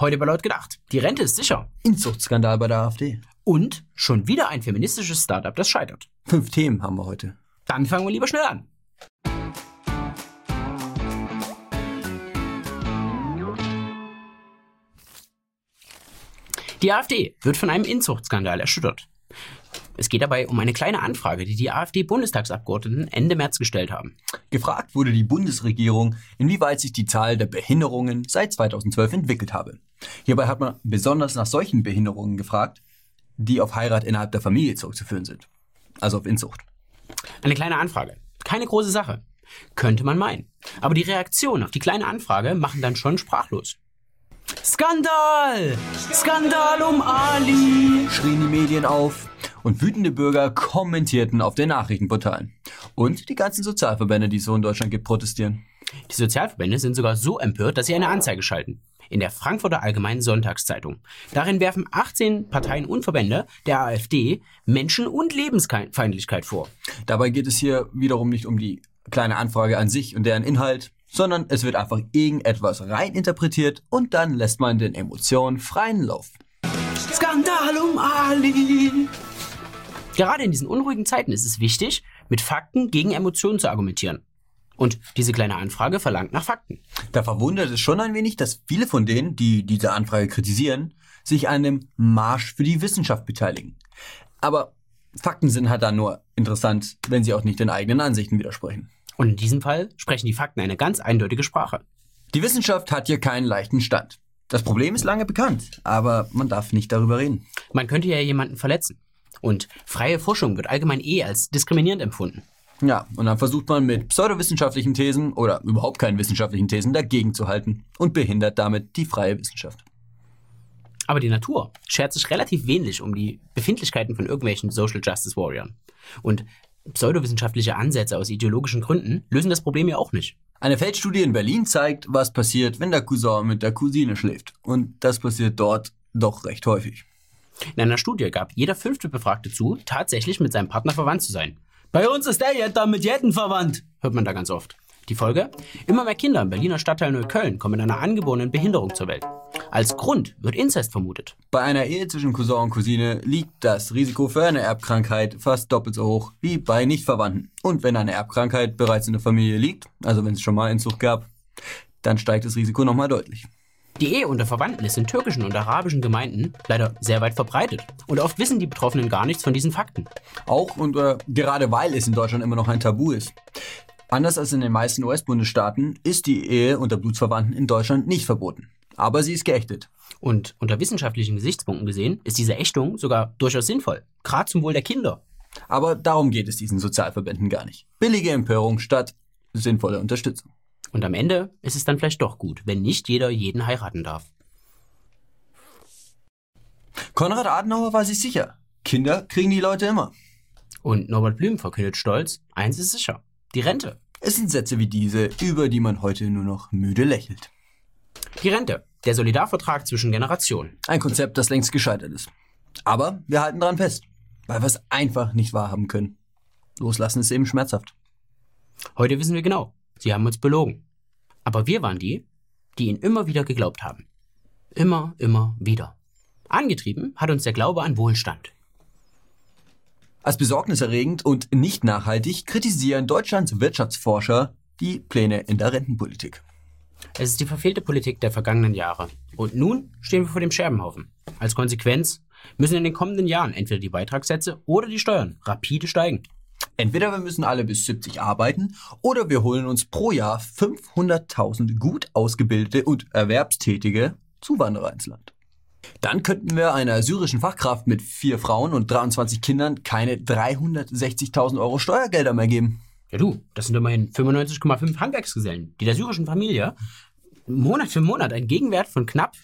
Heute bei Laut gedacht. Die Rente ist sicher. Inzuchtskandal bei der AfD. Und schon wieder ein feministisches Startup, das scheitert. Fünf Themen haben wir heute. Dann fangen wir lieber schnell an. Die AfD wird von einem Inzuchtskandal erschüttert. Es geht dabei um eine kleine Anfrage, die die AfD-Bundestagsabgeordneten Ende März gestellt haben. Gefragt wurde die Bundesregierung, inwieweit sich die Zahl der Behinderungen seit 2012 entwickelt habe. Hierbei hat man besonders nach solchen Behinderungen gefragt, die auf Heirat innerhalb der Familie zurückzuführen sind. Also auf Inzucht. Eine kleine Anfrage. Keine große Sache. Könnte man meinen. Aber die Reaktionen auf die kleine Anfrage machen dann schon sprachlos. Skandal! Skandal um Ali! Schrien die Medien auf und wütende Bürger kommentierten auf den Nachrichtenportalen. Und die ganzen Sozialverbände, die es so in Deutschland gibt, protestieren. Die Sozialverbände sind sogar so empört, dass sie eine Anzeige schalten. In der Frankfurter Allgemeinen Sonntagszeitung. Darin werfen 18 Parteien und Verbände der AfD Menschen- und Lebensfeindlichkeit vor. Dabei geht es hier wiederum nicht um die kleine Anfrage an sich und deren Inhalt, sondern es wird einfach irgendetwas reininterpretiert und dann lässt man den Emotionen freien Lauf. Skandal um Ali! Gerade in diesen unruhigen Zeiten ist es wichtig, mit Fakten gegen Emotionen zu argumentieren. Und diese kleine Anfrage verlangt nach Fakten. Da verwundert es schon ein wenig, dass viele von denen, die diese Anfrage kritisieren, sich an dem Marsch für die Wissenschaft beteiligen. Aber Fakten sind halt dann nur interessant, wenn sie auch nicht den eigenen Ansichten widersprechen. Und in diesem Fall sprechen die Fakten eine ganz eindeutige Sprache. Die Wissenschaft hat hier keinen leichten Stand. Das Problem ist lange bekannt, aber man darf nicht darüber reden. Man könnte ja jemanden verletzen. Und freie Forschung wird allgemein eh als diskriminierend empfunden. Ja, und dann versucht man mit pseudowissenschaftlichen Thesen oder überhaupt keinen wissenschaftlichen Thesen dagegen zu halten und behindert damit die freie Wissenschaft. Aber die Natur schert sich relativ wenig um die Befindlichkeiten von irgendwelchen Social Justice Warriors. Und pseudowissenschaftliche Ansätze aus ideologischen Gründen lösen das Problem ja auch nicht. Eine Feldstudie in Berlin zeigt, was passiert, wenn der Cousin mit der Cousine schläft. Und das passiert dort doch recht häufig. In einer Studie gab jeder fünfte Befragte zu, tatsächlich mit seinem Partner verwandt zu sein. Bei uns ist der Jetter mit Jetten verwandt, hört man da ganz oft. Die Folge? Immer mehr Kinder im Berliner Stadtteil Neukölln kommen mit einer angeborenen Behinderung zur Welt. Als Grund wird Inzest vermutet. Bei einer Ehe zwischen Cousin und Cousine liegt das Risiko für eine Erbkrankheit fast doppelt so hoch wie bei Nichtverwandten. Und wenn eine Erbkrankheit bereits in der Familie liegt, also wenn es schon mal Inzucht gab, dann steigt das Risiko nochmal deutlich. Die Ehe unter Verwandten ist in türkischen und arabischen Gemeinden leider sehr weit verbreitet. Und oft wissen die Betroffenen gar nichts von diesen Fakten. Auch und äh, gerade weil es in Deutschland immer noch ein Tabu ist. Anders als in den meisten US-Bundesstaaten ist die Ehe unter Blutsverwandten in Deutschland nicht verboten. Aber sie ist geächtet. Und unter wissenschaftlichen Gesichtspunkten gesehen ist diese Ächtung sogar durchaus sinnvoll. Gerade zum Wohl der Kinder. Aber darum geht es diesen Sozialverbänden gar nicht. Billige Empörung statt sinnvolle Unterstützung. Und am Ende ist es dann vielleicht doch gut, wenn nicht jeder jeden heiraten darf. Konrad Adenauer war sich sicher. Kinder kriegen die Leute immer. Und Norbert Blüm verkündet stolz, eins ist sicher. Die Rente. Es sind Sätze wie diese, über die man heute nur noch müde lächelt. Die Rente. Der Solidarvertrag zwischen Generationen. Ein Konzept, das längst gescheitert ist. Aber wir halten daran fest, weil wir es einfach nicht wahrhaben können. Loslassen ist eben schmerzhaft. Heute wissen wir genau, sie haben uns belogen. Aber wir waren die, die ihnen immer wieder geglaubt haben. Immer, immer wieder. Angetrieben hat uns der Glaube an Wohlstand. Als besorgniserregend und nicht nachhaltig kritisieren Deutschlands Wirtschaftsforscher die Pläne in der Rentenpolitik. Es ist die verfehlte Politik der vergangenen Jahre. Und nun stehen wir vor dem Scherbenhaufen. Als Konsequenz müssen in den kommenden Jahren entweder die Beitragssätze oder die Steuern rapide steigen. Entweder wir müssen alle bis 70 arbeiten oder wir holen uns pro Jahr 500.000 gut ausgebildete und erwerbstätige Zuwanderer ins Land. Dann könnten wir einer syrischen Fachkraft mit vier Frauen und 23 Kindern keine 360.000 Euro Steuergelder mehr geben. Ja du, das sind immerhin 95,5 Handwerksgesellen, die der syrischen Familie Monat für Monat einen Gegenwert von knapp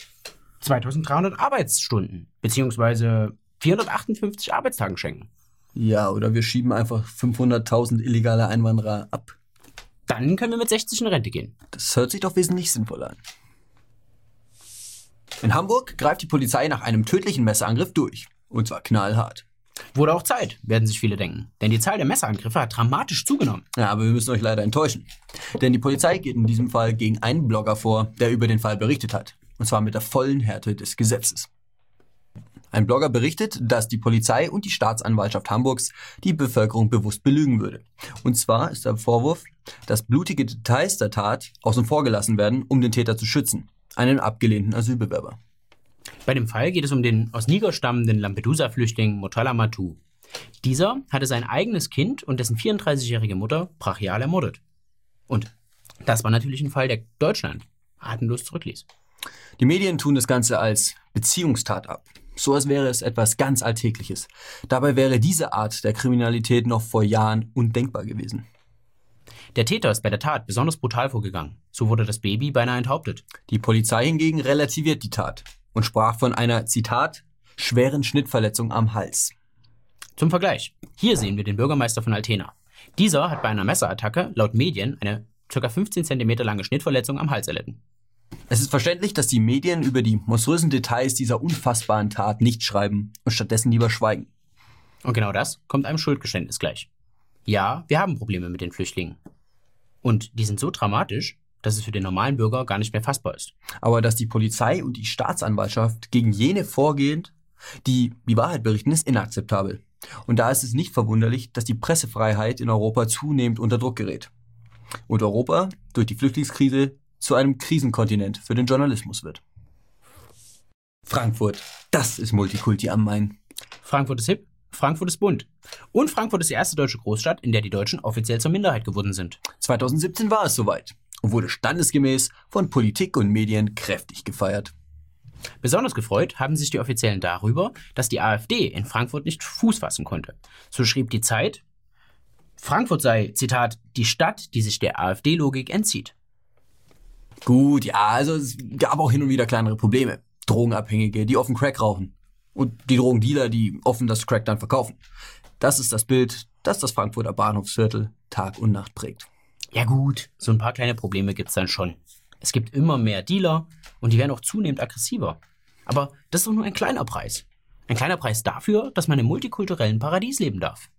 2300 Arbeitsstunden bzw. 458 Arbeitstagen schenken. Ja, oder wir schieben einfach 500.000 illegale Einwanderer ab. Dann können wir mit 60 in Rente gehen. Das hört sich doch wesentlich sinnvoller an. In Hamburg greift die Polizei nach einem tödlichen Messerangriff durch. Und zwar knallhart. Wurde auch Zeit, werden sich viele denken. Denn die Zahl der Messerangriffe hat dramatisch zugenommen. Ja, aber wir müssen euch leider enttäuschen. Denn die Polizei geht in diesem Fall gegen einen Blogger vor, der über den Fall berichtet hat. und zwar mit der vollen Härte des Gesetzes. Ein Blogger berichtet, dass die Polizei und die Staatsanwaltschaft Hamburgs die Bevölkerung bewusst belügen würde. Und zwar ist der Vorwurf, dass blutige Details der Tat außen vor gelassen werden, um den Täter zu schützen, einen abgelehnten Asylbewerber. Bei dem Fall geht es um den aus Niger stammenden Lampedusa-Flüchtling Motala Matu. Dieser hatte sein eigenes Kind und dessen 34-jährige Mutter brachial ermordet. Und das war natürlich ein Fall, der Deutschland atemlos zurückließ. Die Medien tun das Ganze als Beziehungstat ab. So als wäre es etwas ganz Alltägliches. Dabei wäre diese Art der Kriminalität noch vor Jahren undenkbar gewesen. Der Täter ist bei der Tat besonders brutal vorgegangen. So wurde das Baby beinahe enthauptet. Die Polizei hingegen relativiert die Tat und sprach von einer, Zitat, schweren Schnittverletzung am Hals. Zum Vergleich. Hier sehen wir den Bürgermeister von Altena. Dieser hat bei einer Messerattacke laut Medien eine ca. 15 cm lange Schnittverletzung am Hals erlitten. Es ist verständlich, dass die Medien über die monströsen Details dieser unfassbaren Tat nicht schreiben und stattdessen lieber schweigen. Und genau das kommt einem Schuldgeständnis gleich. Ja, wir haben Probleme mit den Flüchtlingen. Und die sind so dramatisch, dass es für den normalen Bürger gar nicht mehr fassbar ist. Aber dass die Polizei und die Staatsanwaltschaft gegen jene vorgehen, die die Wahrheit berichten, ist inakzeptabel. Und da ist es nicht verwunderlich, dass die Pressefreiheit in Europa zunehmend unter Druck gerät. Und Europa durch die Flüchtlingskrise zu einem Krisenkontinent für den Journalismus wird. Frankfurt, das ist Multikulti am Main. Frankfurt ist hip, Frankfurt ist bunt. Und Frankfurt ist die erste deutsche Großstadt, in der die Deutschen offiziell zur Minderheit geworden sind. 2017 war es soweit und wurde standesgemäß von Politik und Medien kräftig gefeiert. Besonders gefreut haben sich die Offiziellen darüber, dass die AfD in Frankfurt nicht Fuß fassen konnte. So schrieb die Zeit, Frankfurt sei, Zitat, die Stadt, die sich der AfD-Logik entzieht. Gut, ja, also es gab auch hin und wieder kleinere Probleme. Drogenabhängige, die offen Crack rauchen. Und die Drogendealer, die offen das Crack dann verkaufen. Das ist das Bild, das das Frankfurter Bahnhofsviertel Tag und Nacht prägt. Ja gut, so ein paar kleine Probleme gibt's dann schon. Es gibt immer mehr Dealer und die werden auch zunehmend aggressiver. Aber das ist doch nur ein kleiner Preis. Ein kleiner Preis dafür, dass man im multikulturellen Paradies leben darf.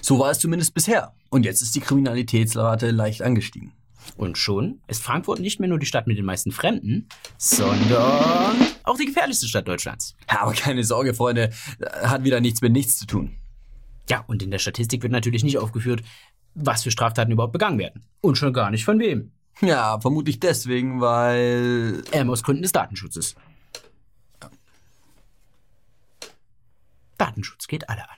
So war es zumindest bisher. Und jetzt ist die Kriminalitätsrate leicht angestiegen. Und schon ist Frankfurt nicht mehr nur die Stadt mit den meisten Fremden, sondern auch die gefährlichste Stadt Deutschlands. Ja, aber keine Sorge, Freunde, hat wieder nichts mit nichts zu tun. Ja, und in der Statistik wird natürlich nicht aufgeführt, was für Straftaten überhaupt begangen werden. Und schon gar nicht von wem. Ja, vermutlich deswegen, weil. Ähm, aus Gründen des Datenschutzes. Datenschutz geht alle an.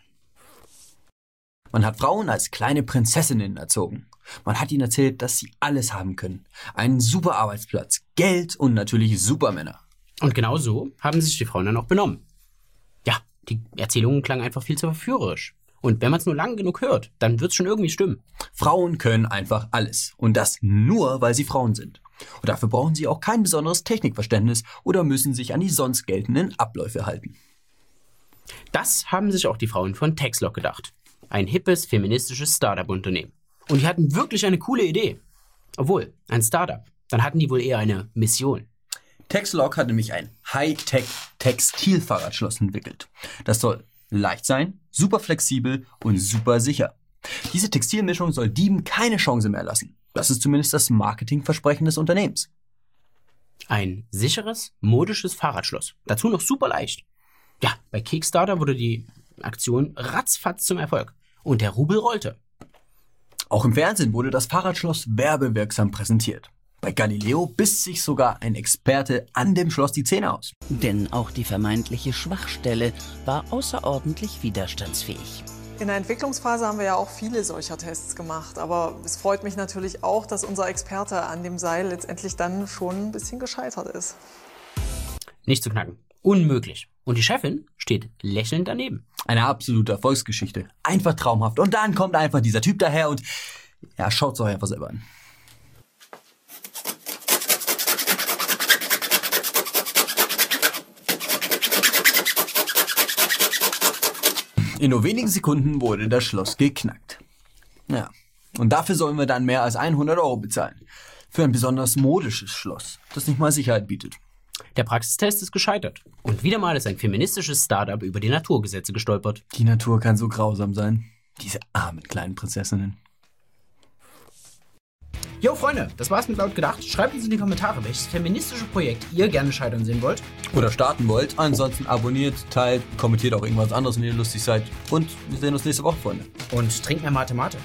Man hat Frauen als kleine Prinzessinnen erzogen. Man hat ihnen erzählt, dass sie alles haben können. Einen super Arbeitsplatz, Geld und natürlich Supermänner. Und genau so haben sich die Frauen dann auch benommen. Ja, die Erzählungen klangen einfach viel zu verführerisch. Und wenn man es nur lang genug hört, dann wird es schon irgendwie stimmen. Frauen können einfach alles. Und das nur, weil sie Frauen sind. Und dafür brauchen sie auch kein besonderes Technikverständnis oder müssen sich an die sonst geltenden Abläufe halten. Das haben sich auch die Frauen von Texlock gedacht. Ein hippes, feministisches Startup-Unternehmen. Und die hatten wirklich eine coole Idee. Obwohl, ein Startup. Dann hatten die wohl eher eine Mission. Texlock hat nämlich ein Hightech-Textilfahrradschloss entwickelt. Das soll leicht sein, super flexibel und super sicher. Diese Textilmischung soll Dieben keine Chance mehr lassen. Das ist zumindest das Marketingversprechen des Unternehmens. Ein sicheres, modisches Fahrradschloss. Dazu noch super leicht. Ja, bei Kickstarter wurde die Aktion ratzfatz zum Erfolg. Und der Rubel rollte. Auch im Fernsehen wurde das Fahrradschloss werbewirksam präsentiert. Bei Galileo biss sich sogar ein Experte an dem Schloss die Zähne aus. Denn auch die vermeintliche Schwachstelle war außerordentlich widerstandsfähig. In der Entwicklungsphase haben wir ja auch viele solcher Tests gemacht. Aber es freut mich natürlich auch, dass unser Experte an dem Seil letztendlich dann schon ein bisschen gescheitert ist. Nicht zu knacken. Unmöglich. Und die Chefin steht lächelnd daneben. Eine absolute Erfolgsgeschichte. Einfach traumhaft. Und dann kommt einfach dieser Typ daher und ja, schaut's euch einfach selber an. In nur wenigen Sekunden wurde das Schloss geknackt. Ja, und dafür sollen wir dann mehr als 100 Euro bezahlen. Für ein besonders modisches Schloss, das nicht mal Sicherheit bietet. Der Praxistest ist gescheitert. Und wieder mal ist ein feministisches Startup über die Naturgesetze gestolpert. Die Natur kann so grausam sein. Diese armen kleinen Prinzessinnen. Jo, Freunde, das war's mit laut gedacht. Schreibt uns in die Kommentare, welches feministische Projekt ihr gerne scheitern sehen wollt. Oder starten wollt. Ansonsten abonniert, teilt, kommentiert auch irgendwas anderes, wenn ihr lustig seid. Und wir sehen uns nächste Woche, Freunde. Und trinkt mehr Mate Mate.